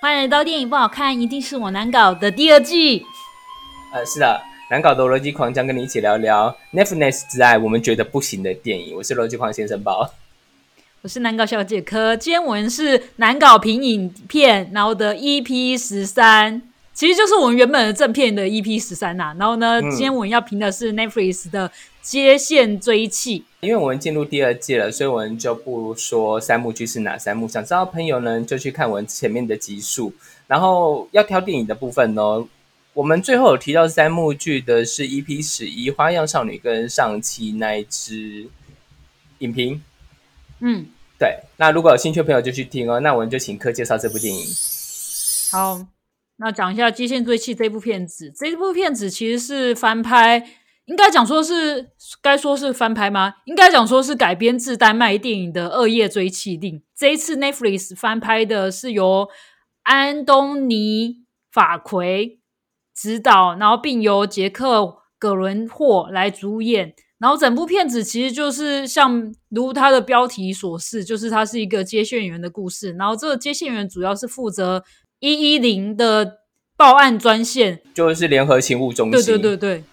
欢迎来到电影不好看，一定是我难搞的第二季。呃，是的，难搞的逻辑狂将跟你一起聊聊 Netflix 之爱，我们觉得不行的电影。我是逻辑狂先生包，我是难搞小姐科。今天我们是难搞评影片，然后的 EP 十三，其实就是我们原本的正片的 EP 十三呐。然后呢，今天我们要评的是 Netflix 的《接线追气》。因为我们进入第二季了，所以我们就不说三幕剧是哪三幕。想知道朋友呢，就去看我们前面的集数。然后要挑电影的部分呢，我们最后有提到三幕剧的是 EP 十一《花样少女》跟上期那一支影评。嗯，对。那如果有兴趣的朋友就去听哦。那我们就请客介绍这部电影。好，那讲一下《极限追气》这部片子。这部片子其实是翻拍。应该讲说是该说是翻拍吗？应该讲说是改编自丹麦电影的《恶夜追气令》。这一次 Netflix 翻拍的是由安东尼·法奎执导，然后并由杰克·葛伦霍来主演。然后整部片子其实就是像如他的标题所示，就是它是一个接线员的故事。然后这个接线员主要是负责一一零的报案专线，就是联合勤务中心。对对对对。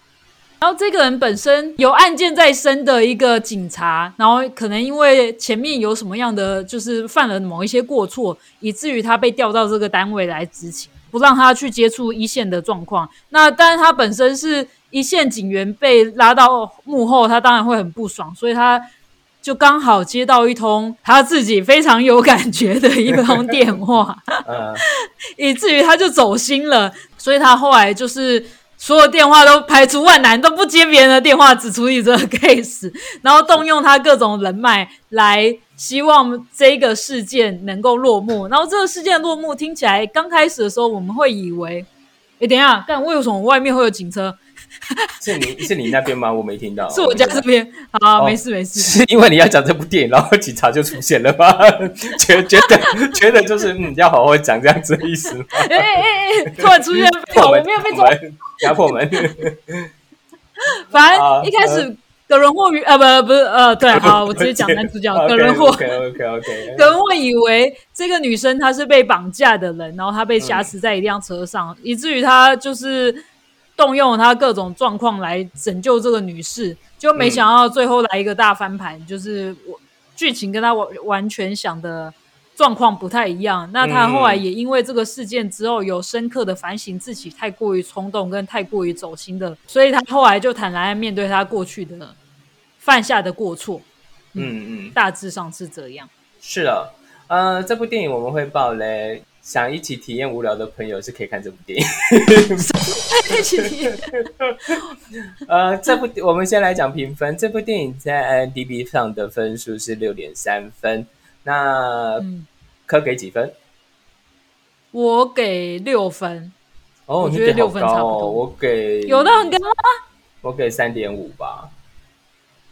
然后这个人本身有案件在身的一个警察，然后可能因为前面有什么样的，就是犯了某一些过错，以至于他被调到这个单位来执勤，不让他去接触一线的状况。那但是他本身是一线警员被拉到幕后，他当然会很不爽，所以他就刚好接到一通他自己非常有感觉的一通电话，以至于他就走心了，所以他后来就是。所有电话都排除万难，都不接别人的电话，只处理这个 case，然后动用他各种人脉来希望这个事件能够落幕。然后这个事件落幕听起来刚开始的时候，我们会以为，哎，等一下，看为什么外面会有警车？是你是你那边吗？我没听到。是我家这边。好，没事没事。是因为你要讲这部电影，然后警察就出现了吗？觉觉得觉得就是嗯，要好好讲这样子的意思吗？哎哎哎！突然出现，我没有被抓，压迫门。反正一开始葛伦霍与呃不不是呃对，好，我直接讲男主角葛伦霍。OK OK OK。葛伦霍以为这个女生她是被绑架的人，然后她被挟持在一辆车上，以至于她就是。动用他各种状况来拯救这个女士，就没想到最后来一个大翻盘，就是我剧情跟他完完全想的状况不太一样。那他后来也因为这个事件之后，有深刻的反省自己太过于冲动跟太过于走心的，所以他后来就坦然面对他过去的犯下的过错。嗯嗯，大致上是这样。是的，呃，这部电影我们会爆雷。想一起体验无聊的朋友是可以看这部电影。一起体验。呃，这部我们先来讲评分。这部电影在 IMDB 上的分数是六点三分。那可给几分？我给六分。哦，我觉得六分差不多。我给有的很高吗？我给三点五吧。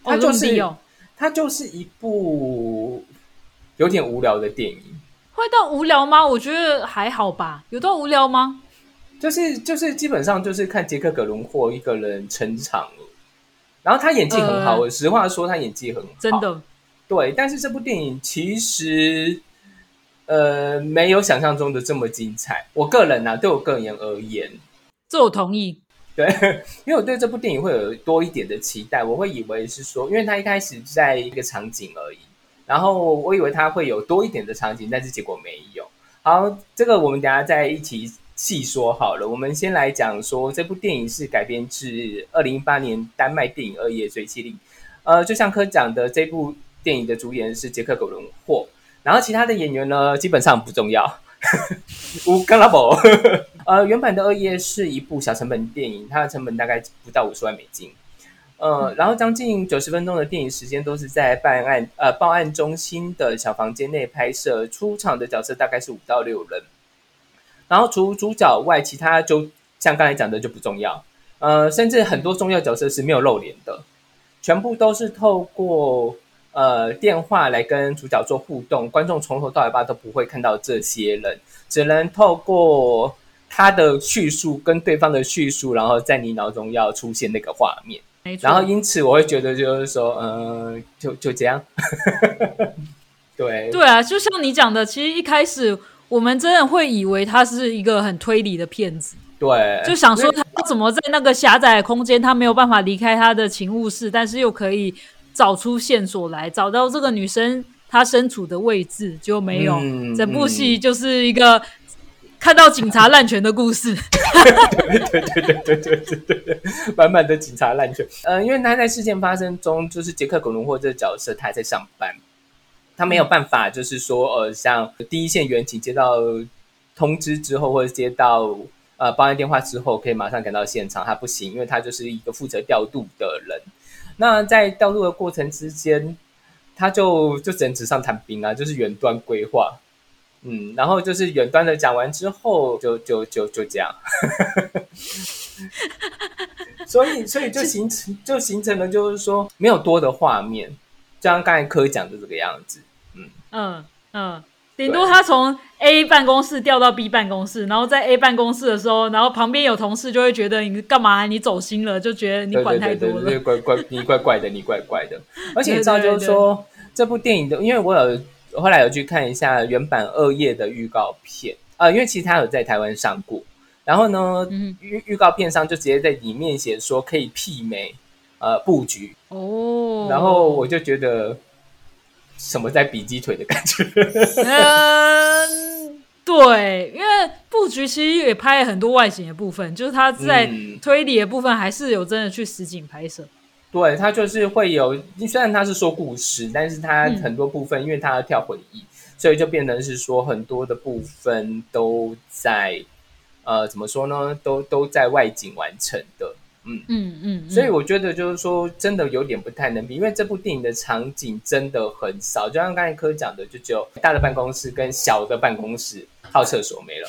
它就是它就是一部有点无聊的电影。会到无聊吗？我觉得还好吧。有到无聊吗？就是就是基本上就是看杰克·葛伦霍一个人成长了，然后他演技很好。我实话说，他演技很好，真的。对，但是这部电影其实呃没有想象中的这么精彩。我个人呢，对我个人而言，这我同意。对，因为我对这部电影会有多一点的期待。我会以为是说，因为他一开始在一个场景而已。然后我以为它会有多一点的场景，但是结果没有。好，这个我们等下再一起细说好了。我们先来讲说这部电影是改编自二零一八年丹麦电影《二夜追妻令》。呃，就像科讲的，这部电影的主演是杰克·葛伦霍，然后其他的演员呢基本上不重要。乌干拉伯。呃，原版的《二夜》是一部小成本电影，它的成本大概不到五十万美金。呃，然后将近九十分钟的电影时间都是在办案呃报案中心的小房间内拍摄，出场的角色大概是五到六人，然后除主角外，其他就像刚才讲的就不重要，呃，甚至很多重要角色是没有露脸的，全部都是透过呃电话来跟主角做互动，观众从头到尾巴都不会看到这些人，只能透过他的叙述跟对方的叙述，然后在你脑中要出现那个画面。然后因此我会觉得就是说，嗯，就就这样。对。对啊，就像你讲的，其实一开始我们真的会以为他是一个很推理的骗子，对，就想说他怎么在那个狭窄的空间，他没有办法离开他的勤务室，但是又可以找出线索来，找到这个女生她身处的位置，就没有。嗯整部戏就是一个看到警察滥权的故事。对对对对对对对对，满满的警察滥权。呃，因为他在事件发生中，就是杰克·葛伦霍这个角色，他还在上班，他没有办法，就是说，呃，像第一线员警接到通知之后，或者接到呃报案电话之后，可以马上赶到现场，他不行，因为他就是一个负责调度的人。那在调度的过程之间，他就就只能纸上谈兵啊，就是远端规划。嗯，然后就是远端的讲完之后，就就就就这样，所以所以就形成就形成了，就是说没有多的画面，就像刚才科讲的这个样子。嗯嗯嗯，顶多他从 A 办公室调到 B 办公室，然后在 A 办公室的时候，然后旁边有同事就会觉得你干嘛？你走心了，就觉得你管太多了。对怪怪，你怪怪的，你怪怪的。而且你知道，就是说这部电影的，因为我有后来有去看一下原版二页的预告片，呃，因为其实它有在台湾上过。然后呢，预预告片上就直接在里面写说可以媲美呃布局哦，然后我就觉得什么在比鸡腿的感觉。嗯，对，因为布局其实也拍了很多外景的部分，就是他在推理的部分还是有真的去实景拍摄。对他就是会有，虽然他是说故事，但是他很多部分，因为他要跳回忆，所以就变成是说很多的部分都在。呃，怎么说呢？都都在外景完成的，嗯嗯嗯，所以我觉得就是说，真的有点不太能比，因为这部电影的场景真的很少，就像刚才科讲的，就只有大的办公室跟小的办公室，还有厕所没了。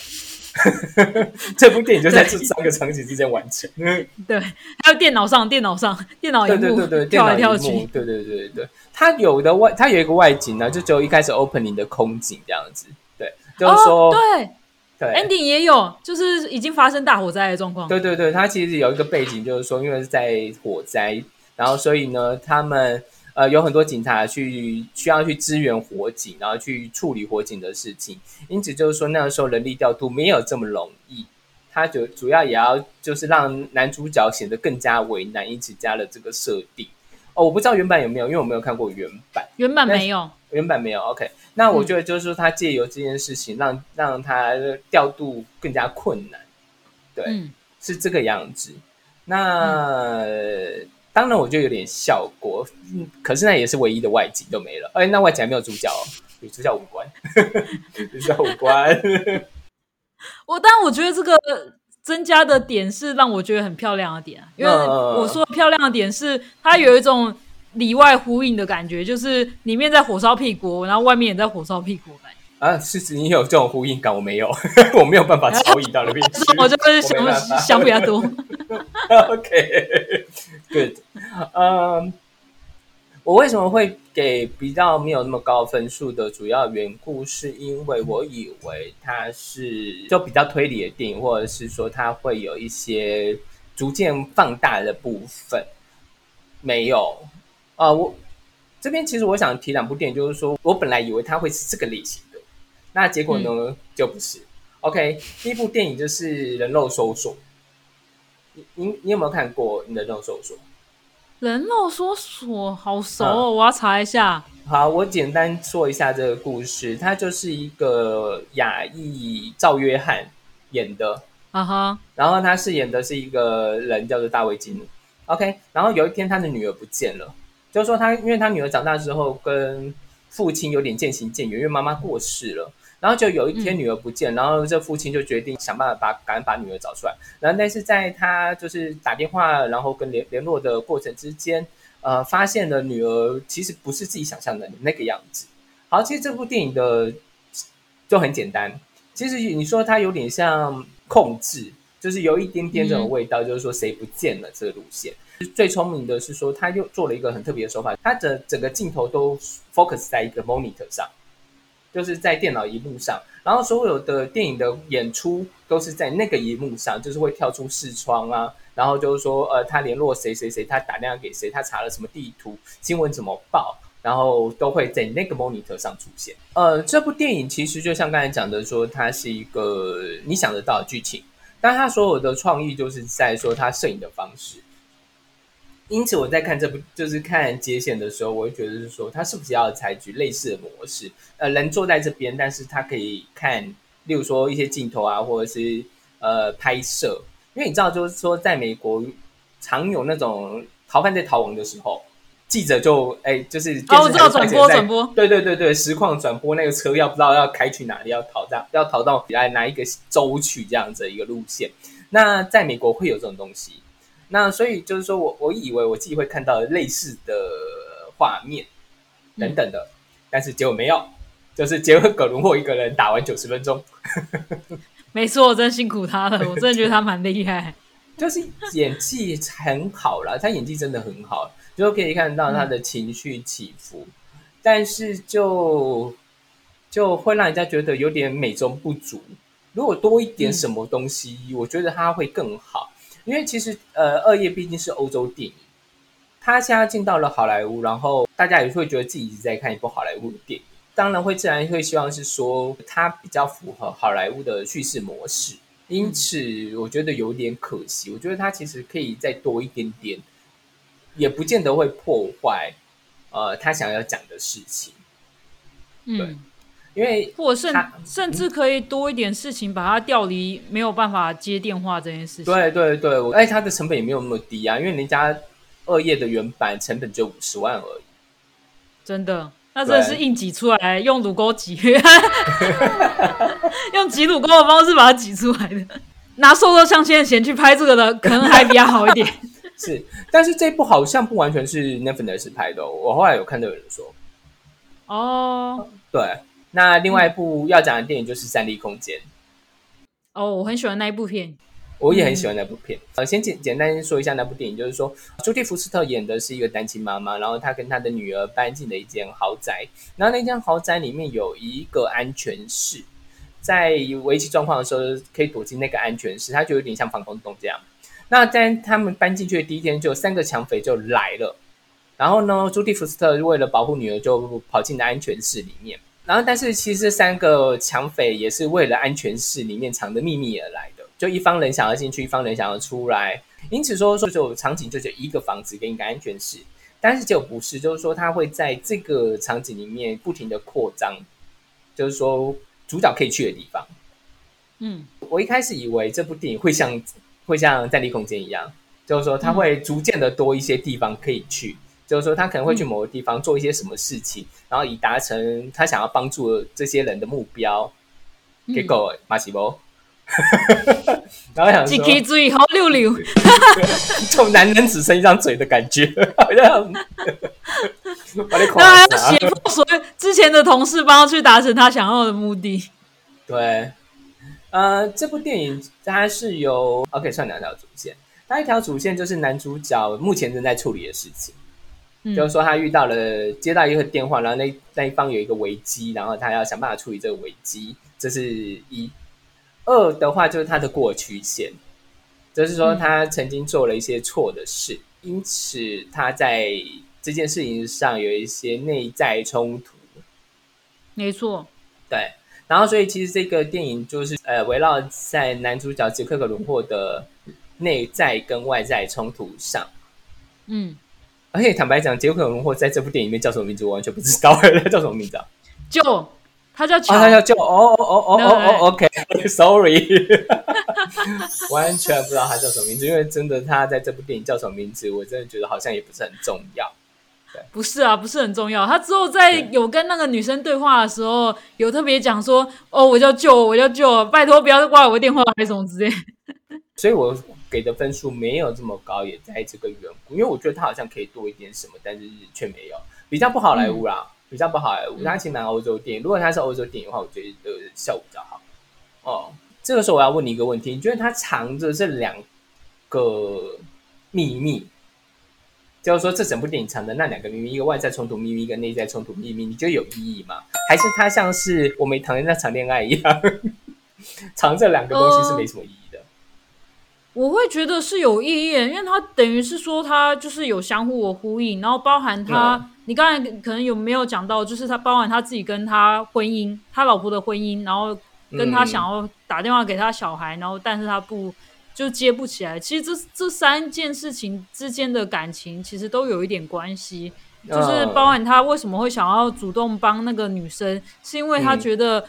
这部电影就在这三个场景之间完成。对，还有电脑上，电脑上，电脑对对对对，跳来跳去，对对对对，它有的外，它有一个外景呢，就只有一开始 opening 的空景这样子，对，就是说对。对，ending 也有，就是已经发生大火灾的状况。对对对，它其实有一个背景，就是说，因为是在火灾，然后所以呢，他们呃有很多警察去需要去支援火警，然后去处理火警的事情，因此就是说那个时候人力调度没有这么容易，他就主要也要就是让男主角显得更加为难，因此加了这个设定。哦，我不知道原版有没有，因为我没有看过原版。原版没有，原版没有。OK，那我觉得就是说，他借由这件事情，让让他调度更加困难。对，是这个样子。那当然，我觉得有点效果。嗯，可是那也是唯一的外景都没了。哎，那外景还没有主角，哦与主角无关，与 主角无关。我，但我觉得这个。增加的点是让我觉得很漂亮的点，因为我说漂亮的点是它有一种里外呼应的感觉，就是里面在火烧屁股，然后外面也在火烧屁股感。啊，是指你有这种呼应感，我没有，我没有办法超移到那边去。我就是想想比较多。OK，good，嗯。我为什么会给比较没有那么高分数的主要缘故，是因为我以为它是就比较推理的电影，或者是说它会有一些逐渐放大的部分。没有啊，我这边其实我想提两部电影，就是说我本来以为它会是这个类型的，那结果呢就不是。OK，第一部电影就是《人肉搜索》，你你你有没有看过《人肉搜索》？人肉搜索好熟哦，我要查一下。好，我简单说一下这个故事。他就是一个亚裔赵约翰演的，啊哈。然后他饰演的是一个人叫做大卫金。OK，然后有一天他的女儿不见了，就是说他因为他女儿长大之后跟父亲有点渐行渐远，因为妈妈过世了。然后就有一天女儿不见，然后这父亲就决定想办法把赶紧把女儿找出来。然后但是在他就是打电话，然后跟联联络的过程之间，呃，发现了女儿其实不是自己想象的那个样子。好，其实这部电影的就很简单，其实你说它有点像控制，就是有一点点这种味道，就是说谁不见了这个路线。最聪明的是说，他又做了一个很特别的手法，他的整个镜头都 focus 在一个 monitor 上。就是在电脑荧幕上，然后所有的电影的演出都是在那个荧幕上，就是会跳出视窗啊，然后就是说，呃，他联络谁谁谁，他打电话给谁，他查了什么地图，新闻怎么报，然后都会在那个 monitor 上出现。呃，这部电影其实就像刚才讲的，说它是一个你想得到的剧情，但它所有的创意就是在说它摄影的方式。因此，我在看这部就是看接线的时候，我会觉得是说，他是不是要采取类似的模式？呃，人坐在这边，但是他可以看，例如说一些镜头啊，或者是呃拍摄。因为你知道，就是说，在美国常有那种逃犯在逃亡的时候，记者就哎，就是哦，我知道转播转播，对对对对，实况转播那个车要不知道要开去哪里，要逃到要逃到来哪一个州去这样子一个路线。那在美国会有这种东西。那所以就是说我我以为我自己会看到类似的画面等等的，但是结果没有，就是结果葛伦霍一个人打完九十分钟，没错，我真辛苦他了，我真的觉得他蛮厉害，就是演技很好了，他演技真的很好，就可以看到他的情绪起伏，但是就就会让人家觉得有点美中不足，如果多一点什么东西，我觉得他会更好。因为其实，呃，二叶毕竟是欧洲电影，他现在进到了好莱坞，然后大家也会觉得自己一直在看一部好莱坞的电影，当然会自然会希望是说它比较符合好莱坞的叙事模式，因此我觉得有点可惜。我觉得他其实可以再多一点点，也不见得会破坏，呃，他想要讲的事情。嗯。因为，或甚甚至可以多一点事情，把它调离没有办法接电话这件事情。对对对，哎，它的成本也没有那么低啊，因为人家二页的原版成本就五十万而已。真的，那真的是硬挤出来，用乳沟挤，用挤乳沟的方式把它挤出来的。拿瘦肉相亲的钱去拍这个的，可能还比较好一点。是，但是这部好像不完全是 Netflix 拍的，我后来有看到有人说。哦，对。那另外一部要讲的电影就是《三 D 空间》哦，我很喜欢那一部片，我也很喜欢那部片。呃，先简简单说一下那部电影，就是说朱蒂福斯特演的是一个单亲妈妈，然后她跟她的女儿搬进了一间豪宅，然后那间豪宅里面有一个安全室，在危机状况的时候可以躲进那个安全室，它就有点像防空洞这样。那在他们搬进去的第一天，就三个抢匪就来了，然后呢，朱蒂福斯特为了保护女儿，就跑进了安全室里面。然后，但是其实三个抢匪也是为了安全室里面藏的秘密而来的。就一方人想要进去，一方人想要出来。因此说，说就场景就只一个房子跟一个安全室，但是就不是，就是说他会在这个场景里面不停的扩张，就是说主角可以去的地方。嗯，我一开始以为这部电影会像会像《战地空间》一样，就是说他会逐渐的多一些地方可以去。就是说，他可能会去某个地方做一些什么事情，然后以达成他想要帮助这些人的目标。结果马西波，然后想说，可以嘴好溜溜，就男人只剩一张嘴的感觉，好像。那要胁迫所有之前的同事帮他去达成他想要的目的。对，呃，这部电影它是由 OK 算两条主线，那一条主线就是男主角目前正在处理的事情。就是说，他遇到了接到一个电话，然后那那一方有一个危机，然后他要想办法处理这个危机。这是一二的话，就是他的过去线，就是说他曾经做了一些错的事，因此他在这件事情上有一些内在冲突。没错，对。然后，所以其实这个电影就是呃，围绕在男主角杰克·格伦霍的内在跟外在冲突上。嗯。而且坦白讲，杰克·荣霍在这部电影里面叫什么名字，我完全不知道。他叫什么名字啊？就他叫他叫就哦哦哦哦哦，OK，Sorry，完全不知道他叫什么名字。因为真的，他在这部电影叫什么名字，我真的觉得好像也不是很重要。不是啊，不是很重要。他之后在有跟那个女生对话的时候，有特别讲说：“哦，我叫舅，我叫舅，拜托不要挂我的电话，还是什么之类。”所以，我。给的分数没有这么高，也在这个缘故，因为我觉得他好像可以多一点什么，但是却没有，比较不好莱坞啦，比较不好莱坞。他其实蛮欧洲电影，如果他是欧洲电影的话，我觉得效果比较好。哦，这个时候我要问你一个问题，你觉得他藏着这两个秘密，就是说这整部电影藏的那两个秘密，一个外在冲突秘密，一个内在冲突秘密，你觉得有意义吗？还是他像是我没谈那场恋爱一样，藏这两个东西是没什么意义？我会觉得是有意义，因为他等于是说他就是有相互的呼应，然后包含他，嗯你刚才可能有没有讲到，就是他包含他自己跟他婚姻，他老婆的婚姻，然后跟他嗯。想要打电话给他小孩，然后但是他不就接不起来。其实这这三件事情之间的感情其实都有一点关系，就是嗯包含他为什么会想要主动帮那个女生，是因为他嗯。觉得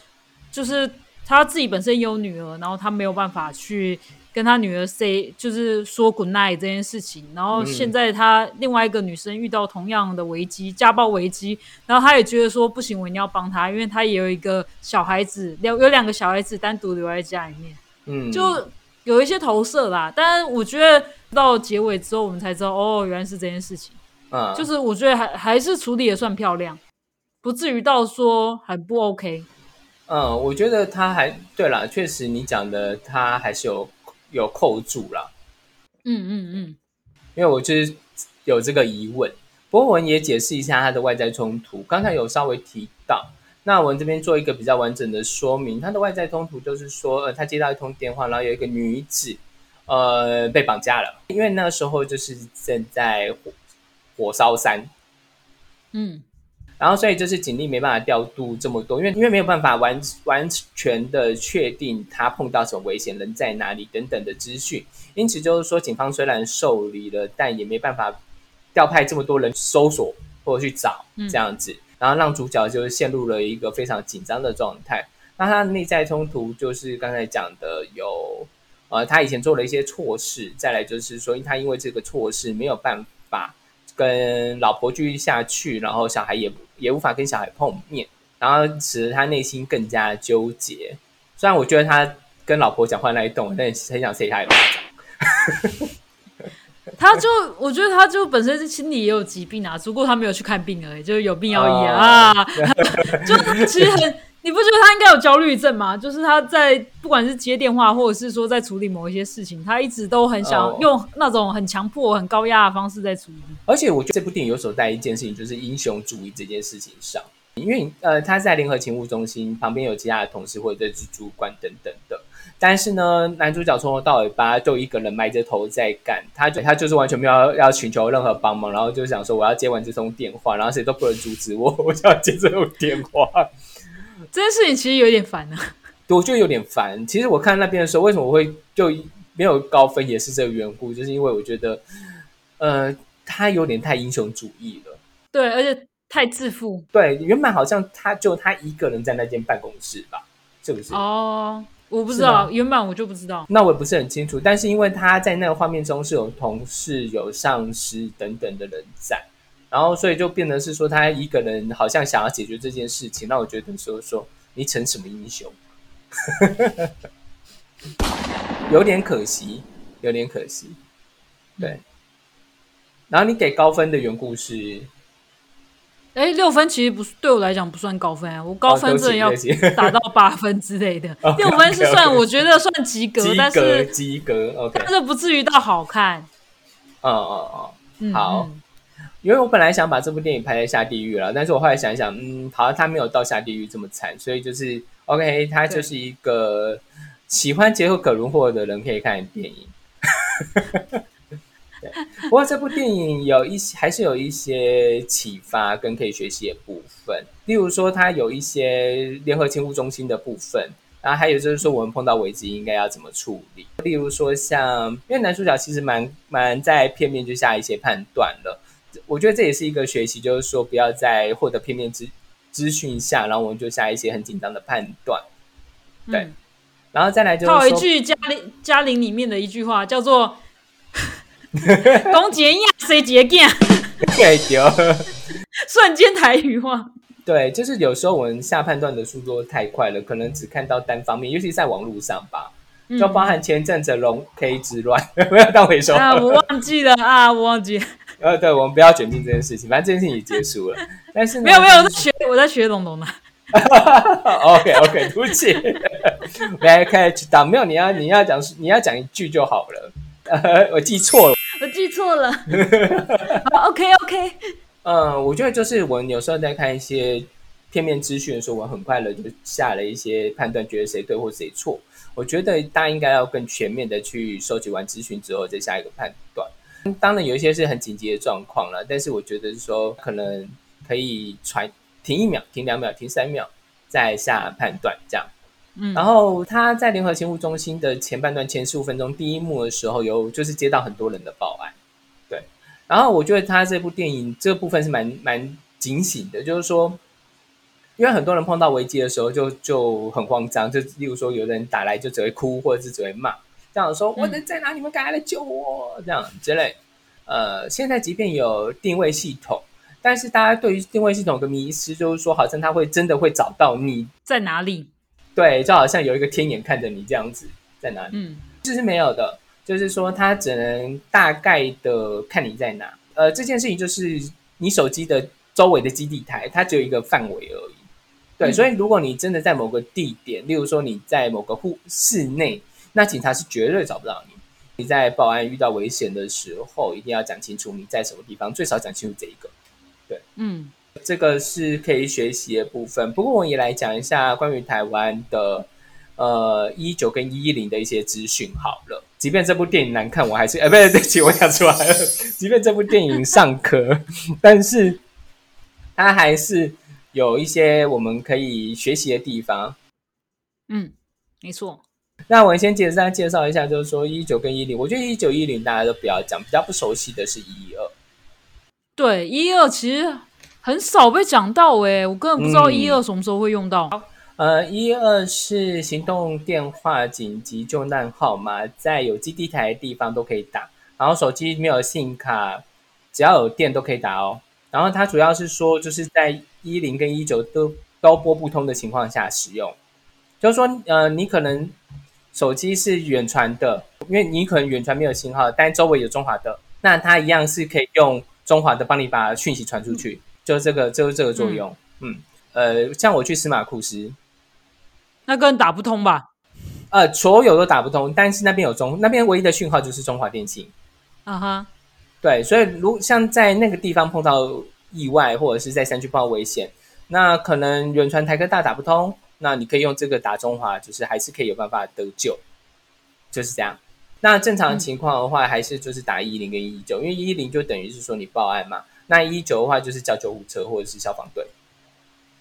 就是他自己本身有女儿，然后他没有办法去跟他女儿 say 就是说 good night 这件事情，然后嗯现在他另外一个女生遇到同样的危机，家暴危机，然后他也觉得说不行，我一定要帮他，因为他也有一个小孩子，两有两个小孩子单独留在家里面，嗯，就有一些投射啦。但是我觉得到结尾之后，我们才知道哦，原来是这件事情。嗯，就是我觉得还还是处理的算漂亮，不至于到说很不 OK。嗯，我觉得他还对啦，确实你讲的他还是有有扣住啦，嗯嗯嗯，因为我就是有这个疑问。不过我们也解释一下他的外在冲突，刚才有稍微提到。那我们这边做一个比较完整的说明，他的外在冲突就是说，呃，他接到一通电话，然后有一个女子，呃，被绑架了，因为那时候就是正在火火烧山，嗯然后所以就是警力没办法调度这么多，因为因为没有办法完完全的确定他碰到什么危险，人在哪里等等的资讯，因此就是说，警方虽然受理了，但也没办法调派这么多人搜索或者去找嗯这样子，然后让主角就是陷入了一个非常紧张的状态。那他的内在冲突就是刚才讲的有，呃，他以前做了一些错事，再来就是说他因为这个错事没有办法跟老婆继续下去，然后小孩也也无法跟小孩碰面，然后使得他内心更加纠结。虽然我觉得他跟老婆讲话那一段，我真的很想塞他一巴掌。他就我觉得他就本身是心理也有疾病啊，只不过他没有去看病而已，就是有病要医啊。啊 就他其实很，你不觉得他应该有焦虑症吗？就是他在不管是接电话，或者是说在处理某一些事情，他一直都很想哦用那种很强迫、很高压的方式在处理。而且我觉得这部电影有所带一件事情，就是英雄主义这件事情上，因为呃他在联合勤务中心旁边有其他的同事或者是主管等等的，但是呢，男主角从头到尾巴就一个人埋着头在干，他就他就是完全没有要要寻求任何帮忙，然后就想说我要接完这通电话，然后谁都不能阻止我，我就要接这通电话。这件事情其实有点烦啊。我觉得有点烦。其实我看那边的时候，为什么我会就没有高分，也是这个缘故，就是因为我觉得，呃，他有点太英雄主义了。对，而且太自负对，原本好像他就他一个人在那间办公室吧，是不是？哦。我不知道，原本我就不知道。那我也不是很清楚，但是因为他在那个画面中是有同事、有上司等等的人在，然后所以就变得是说他一个人好像想要解决这件事情，那我觉得说说你成什么英雄，有点可惜，有点可惜，对。然后你给高分的缘故是，哎，六分其实不是对我来讲不算高分啊，我高分哦真的要对不起对不起。达到八分之类的。六分是算我觉得算及格，但是及格，OK，但是不至于到好看。嗯嗯嗯。嗯，好。嗯因为我本来想把这部电影拍在下地狱了，但是我后来想一想，嗯，好像他没有到下地狱这么惨，所以就是 OK，他就是一个喜欢杰克·葛伦霍的人可以看的电影。对，不过这部电影有一些还是有一些启发跟可以学习的部分，例如说它有一些联合勤务中心的部分，然后还有就是说我们碰到危机应该要怎么处理，例如说像因为男主角其实蛮蛮在片面就下一些判断了。我觉得这也是一个学习，就是说不要在获得片面资资讯下，然后我们就下一些很紧张的判断。对嗯然后再来就是套，一句嘉玲嘉玲里面的一句话叫做 “公杰亚谁杰干对丢，”，瞬间台语化。对，就是有时候我们下判断的速度太快了，可能只看到单方面，尤其在网络上吧，嗯就包含前阵子龙 K 之乱，不要当回收。啊，我忘记了啊，我忘记了，呃，对，我们不要卷进这件事情，反正这件事情已结束了。但是呢没有没有，我在学我在学龙龙的。OK OK，对不起，来开始打，没有你要你要讲你要讲一句就好了。呃，我记错了。我记错了。好，OK OK，嗯，我觉得就是我有时候在看一些片面资讯的时候，我很快的就下了一些判断，觉得谁对或谁错。我觉得大家应该要更全面的去收集完资讯之后再下一个判断。当然有一些是很紧急的状况了，但是我觉得是说可能可以传停一秒、停两秒、停三秒再下判断这样。嗯，然后他在联合勤务中心的前半段前十五分钟第一幕的时候，有就是接到很多人的报案，对。然后我觉得他这部电影这部分是蛮蛮警醒的，就是说，因为很多人碰到危机的时候就就很慌张，就例如说有人打来就只会哭或者是只会骂，这样说我能在哪？你们赶快来救我这样之类。呃，现在即便有定位系统，但是大家对于定位系统的迷失就是说，好像它会真的会找到你在哪里。对，就好像有一个天眼看着你这样子，在哪里？嗯，这是没有的，就是说它只能大概的看你在哪。呃，这件事情就是你手机的周围的基地台，它只有一个范围而已。对，所以如果你真的在某个地点，例如说你在某个户室内，那警察是绝对找不到你。你在报案遇到危险的时候，一定要讲清楚你在什么地方，最少讲清楚这一个。对，嗯。这个是可以学习的部分，不过我也来讲一下关于台湾的呃一九跟一一零的一些资讯好了。即便这部电影难看，我还是哎，不对，对不起，我讲出来了。即便这部电影尚可，但是它还是有一些我们可以学习的地方。嗯，没错。那我先简单介绍一下，就是说一九跟一零，我觉得一九一零大家都不要讲，比较不熟悉的是一一二。对，一二其实。很少被讲到哎，我根本不知道一二什么时候会用到。呃，一二是行动电话紧急救难号码，在有基地台的地方都可以打。然后手机没有信卡，只要有电都可以打哦。然后它主要是说，就是在一零跟一九都都拨不通的情况下使用。就是说，呃，你可能手机是远传的，因为你可能远传没有信号，但周围有中华的，那它一样是可以用中华的帮你把讯息传出去。就这个，就是这个作用。嗯，呃，像我去司马库斯，那个人打不通吧？呃，所有都打不通，但是那边有中，那边唯一的讯号就是中华电信。啊哈，对，所以如像在那个地方碰到意外，或者是在山区碰到危险，那可能远传台科大打不通，那你可以用这个打中华，就是还是可以有办法得救，就是这样。那正常情况的话，还是就是打一零跟一九，因为一零就等于是说你报案嘛。那一九的话就是叫救护车或者是消防队，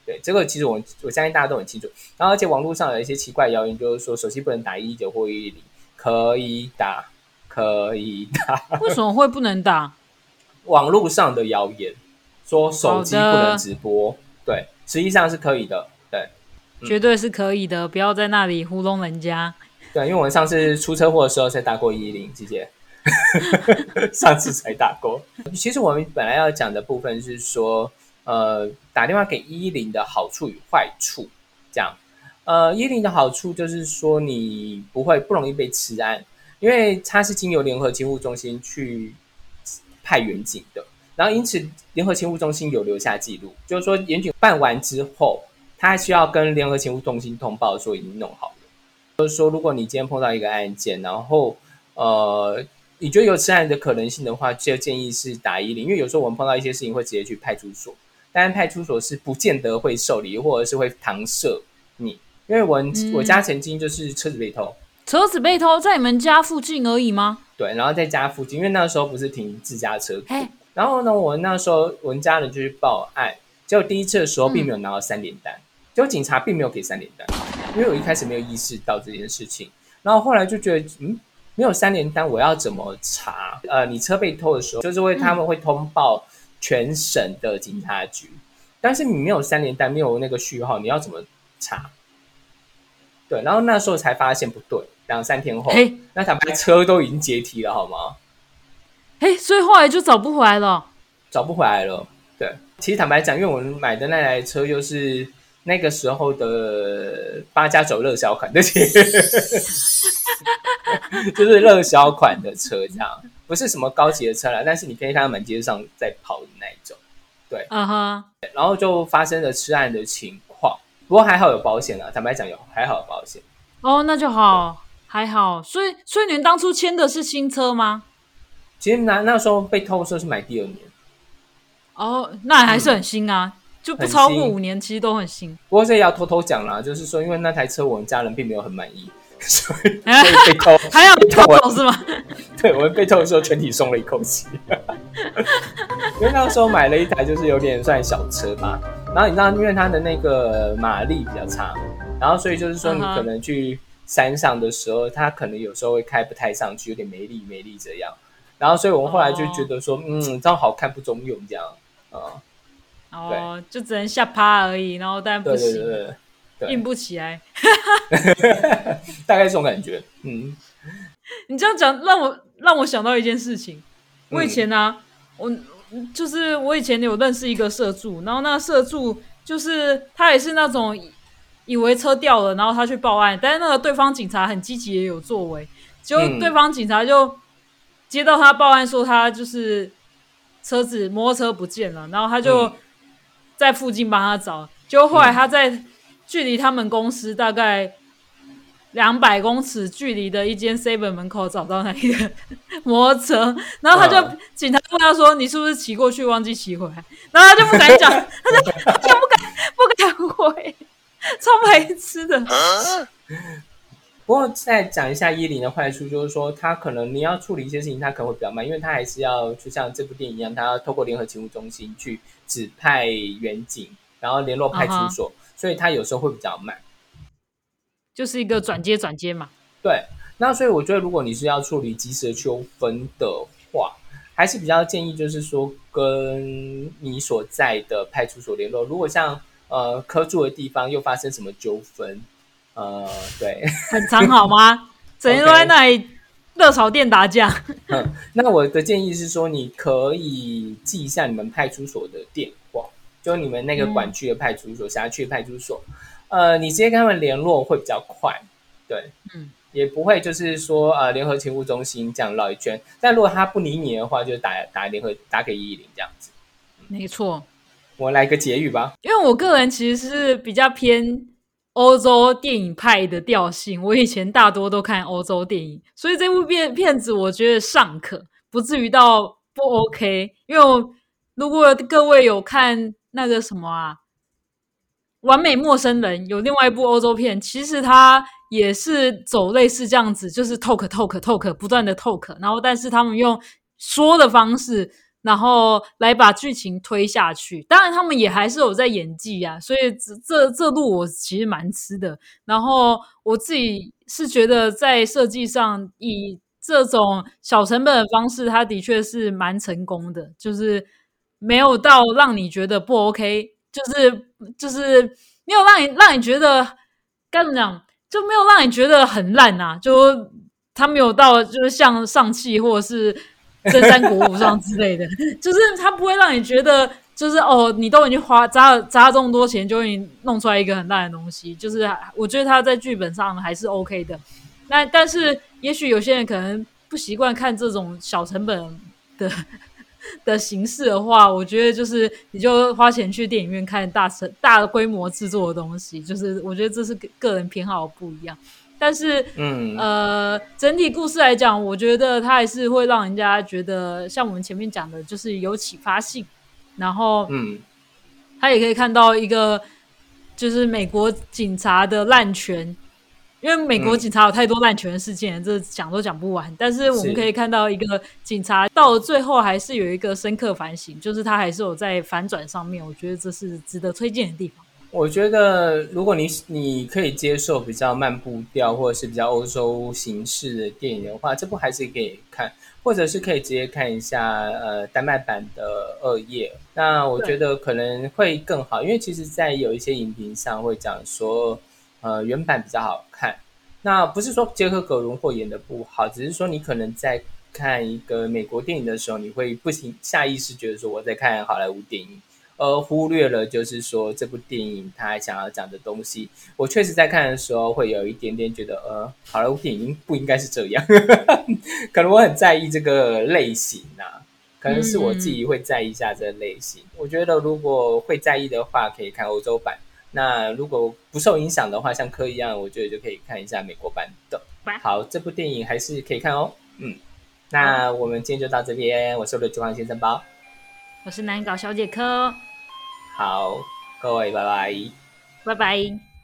对这个其实我我相信大家都很清楚。然后而且网络上有一些奇怪谣言，就是说手机不能打一九或一零，可以打，可以打。为什么会不能打？网络上的谣言说手机不能直播，对，实际上是可以的，对，绝对是可以的，不要在那里糊弄人家。对，因为我们上次出车祸的时候才打过一零，姐姐。上次才打过。其实我们本来要讲的部分是说，呃，打电话给一零的好处与坏处。这样，呃，一零的好处就是说，你不会不容易被吃案，因为它是经由联合勤务中心去派员警的，然后因此联合勤务中心有留下记录，就是说，严警办完之后，他需要跟联合勤务中心通报说已经弄好了。就是说，如果你今天碰到一个案件，然后呃。你觉得有此案的可能性的话，就建议是打一零，因为有时候我们碰到一些事情会直接去派出所，但派出所是不见得会受理，或者是会搪塞你。因为我我家曾经就是车子被偷，车子被偷在你们家附近而已吗？对，然后在家附近，因为那时候不是停自家车，然后呢，我那时候我们家人就去报案，结果第一次的时候并没有拿到三连单，结果警察并没有给三连单，因为我一开始没有意识到这件事情，然后后来就觉得嗯。没有三连单，我要怎么查？呃，你车被偷的时候，就是会他们会通报全省的警察局，但是你没有三连单，没有那个序号，你要怎么查？对，然后那时候才发现不对，两三天后，那坦白车都已经解体了，好吗？嘿，所以后来就找不回来了，找不回来了。对，其实坦白讲，因为我们买的那台车又是。那个时候的八加九热销款，那 些就是热销款的车，这样。不是什么高级的车啦，但是你可以看到满街上在跑的那一种，对，啊哈，然后就发生了吃案的情况，不过还好有保险啊，坦白讲有还好有保险，哦，那就好，还好，所以所以你们当初签的是新车吗？其实那那时候被偷的时候是买第二年，哦，那还是很新啊。就不超过五年，其实都很新。不过这也要偷偷讲啦，就是说，因为那台车我们家人并没有很满意，所 以所以被偷，还要被偷偷走是吗？对我们被偷的时候，全体松了一口气。因为那个时候买了一台就是有点算小车吧，然后你知道，因为它的那个马力比较差，然后所以就是说你可能去山上的时候，它可能有时候会开不太上去，有点没力没力这样。然后所以我们后来就觉得说，嗯，这样好看不中用这样，啊、哦，就只能下趴而已，然后但不行，对对对，硬不起来。大概这种感觉，嗯，你这样讲让我让我想到一件事情，我以嗯前呢、我就是我以前有认识一个社助，然后那个社助就是他也是那种以以为车掉了，然后他去报案，但是那个对方警察很积极也有作为，结果嗯。对方警察就接到他报案说他就是车子摩托车不见了，然后他就嗯在附近帮他找，结果后来他在距离他们公司大概两百公尺距离的一间 seven 门口找到那一个 摩托车，然后他就、嗯警察问他说：“你是不是骑过去忘记骑回来？”然后他就不敢讲，他 就他就不敢不敢回，超白痴的。不过再讲一下伊林的坏处，就是说他可能你要处理一些事情，他可能会比较慢，因为他还是要就像这部电影一样，他要透过联合勤务中心去指派远警，然后联络派出所所以他有时候会比较慢。就是一个转接转接嘛。对，那所以我觉得，如果你是要处理及时的纠纷的话，还是比较建议就是说跟你所在的派出所联络。如果像呃科住的地方又发生什么纠纷，呃，对，很长好吗？整天都在那里热炒店打架。嗯，那我的建议是说，你可以记一下你们派出所的电话，就你们那个管区的派出所、辖区的派出所，呃，你直接跟他们联络会比较快，对，嗯，也不会就是说呃联合勤务中心这样绕一圈。但如果他不理你的话，就打打联合打给一一零这样子。没错，我来个结语吧，因为我个人其实是比较偏欧洲电影派的调性，我以前大多都看欧洲电影，所以这部片片子我觉得尚可，不至于到不 OK。因为如果各位有看那个什么啊，《完美陌生人》有另外一部欧洲片，其实它也是走类似这样子，就是 talk talk talk 不断的 talk，然后但是他们用说的方式。然后来把剧情推下去，当然他们也还是有在演技啊，所以这这这路我其实蛮吃的。然后我自己是觉得在设计上以这种小成本的方式，它的确是蛮成功的，就是没有到让你觉得不 OK，就是就是没有让你让你觉得该怎么讲，就没有让你觉得很烂啊，就它没有到就是像上汽或者是。真三国无双之类的，就是它不会让你觉得，就是哦，你都已经花砸了砸了这么多钱，就已经弄出来一个很烂的东西。就是我觉得它在剧本上还是 OK 的。那但是也许有些人可能不习惯看这种小成本的 的形式的话，我觉得就是你就花钱去电影院看大成大规模制作的东西，就是我觉得这是个人偏好不一样。但是，嗯呃，整体故事来讲，我觉得它还是会让人家觉得，像我们前面讲的，就是有启发性。然后，嗯，他也可以看到一个，就是美国警察的滥权，因为美国嗯警察有太多滥权事件，这讲都讲不完。但是我们可以看到一个警察到了最后还是有一个深刻反省，就是他还是有在反转上面，我觉得这是值得推荐的地方。我觉得，如果你你可以接受比较慢步调或者是比较欧洲形式的电影的话，这部还是可以看，或者是可以直接看一下呃丹麦版的《恶夜》。那我觉得可能会更好，因为其实，在有一些影评上会讲说，呃，原版比较好看。那不是说杰克·葛伦霍演的不好，只是说你可能在看一个美国电影的时候，你会不行下意识觉得说我在看好莱坞电影。而忽略了，就是说这部电影它想要讲的东西。我确实在看的时候会有一点点觉得，呃，好莱坞电影不应该是这样。可能我很在意这个类型啊，可能是我自己会在意一下这个类型。我觉得如果会在意的话，可以看欧洲版。那如果不受影响的话，像科一样，我觉得就可以看一下美国版的。好，这部电影还是可以看哦。嗯，那我们今天就到这边。我是我的九号先生包。我是难搞小姐科。好，各位拜拜。拜拜。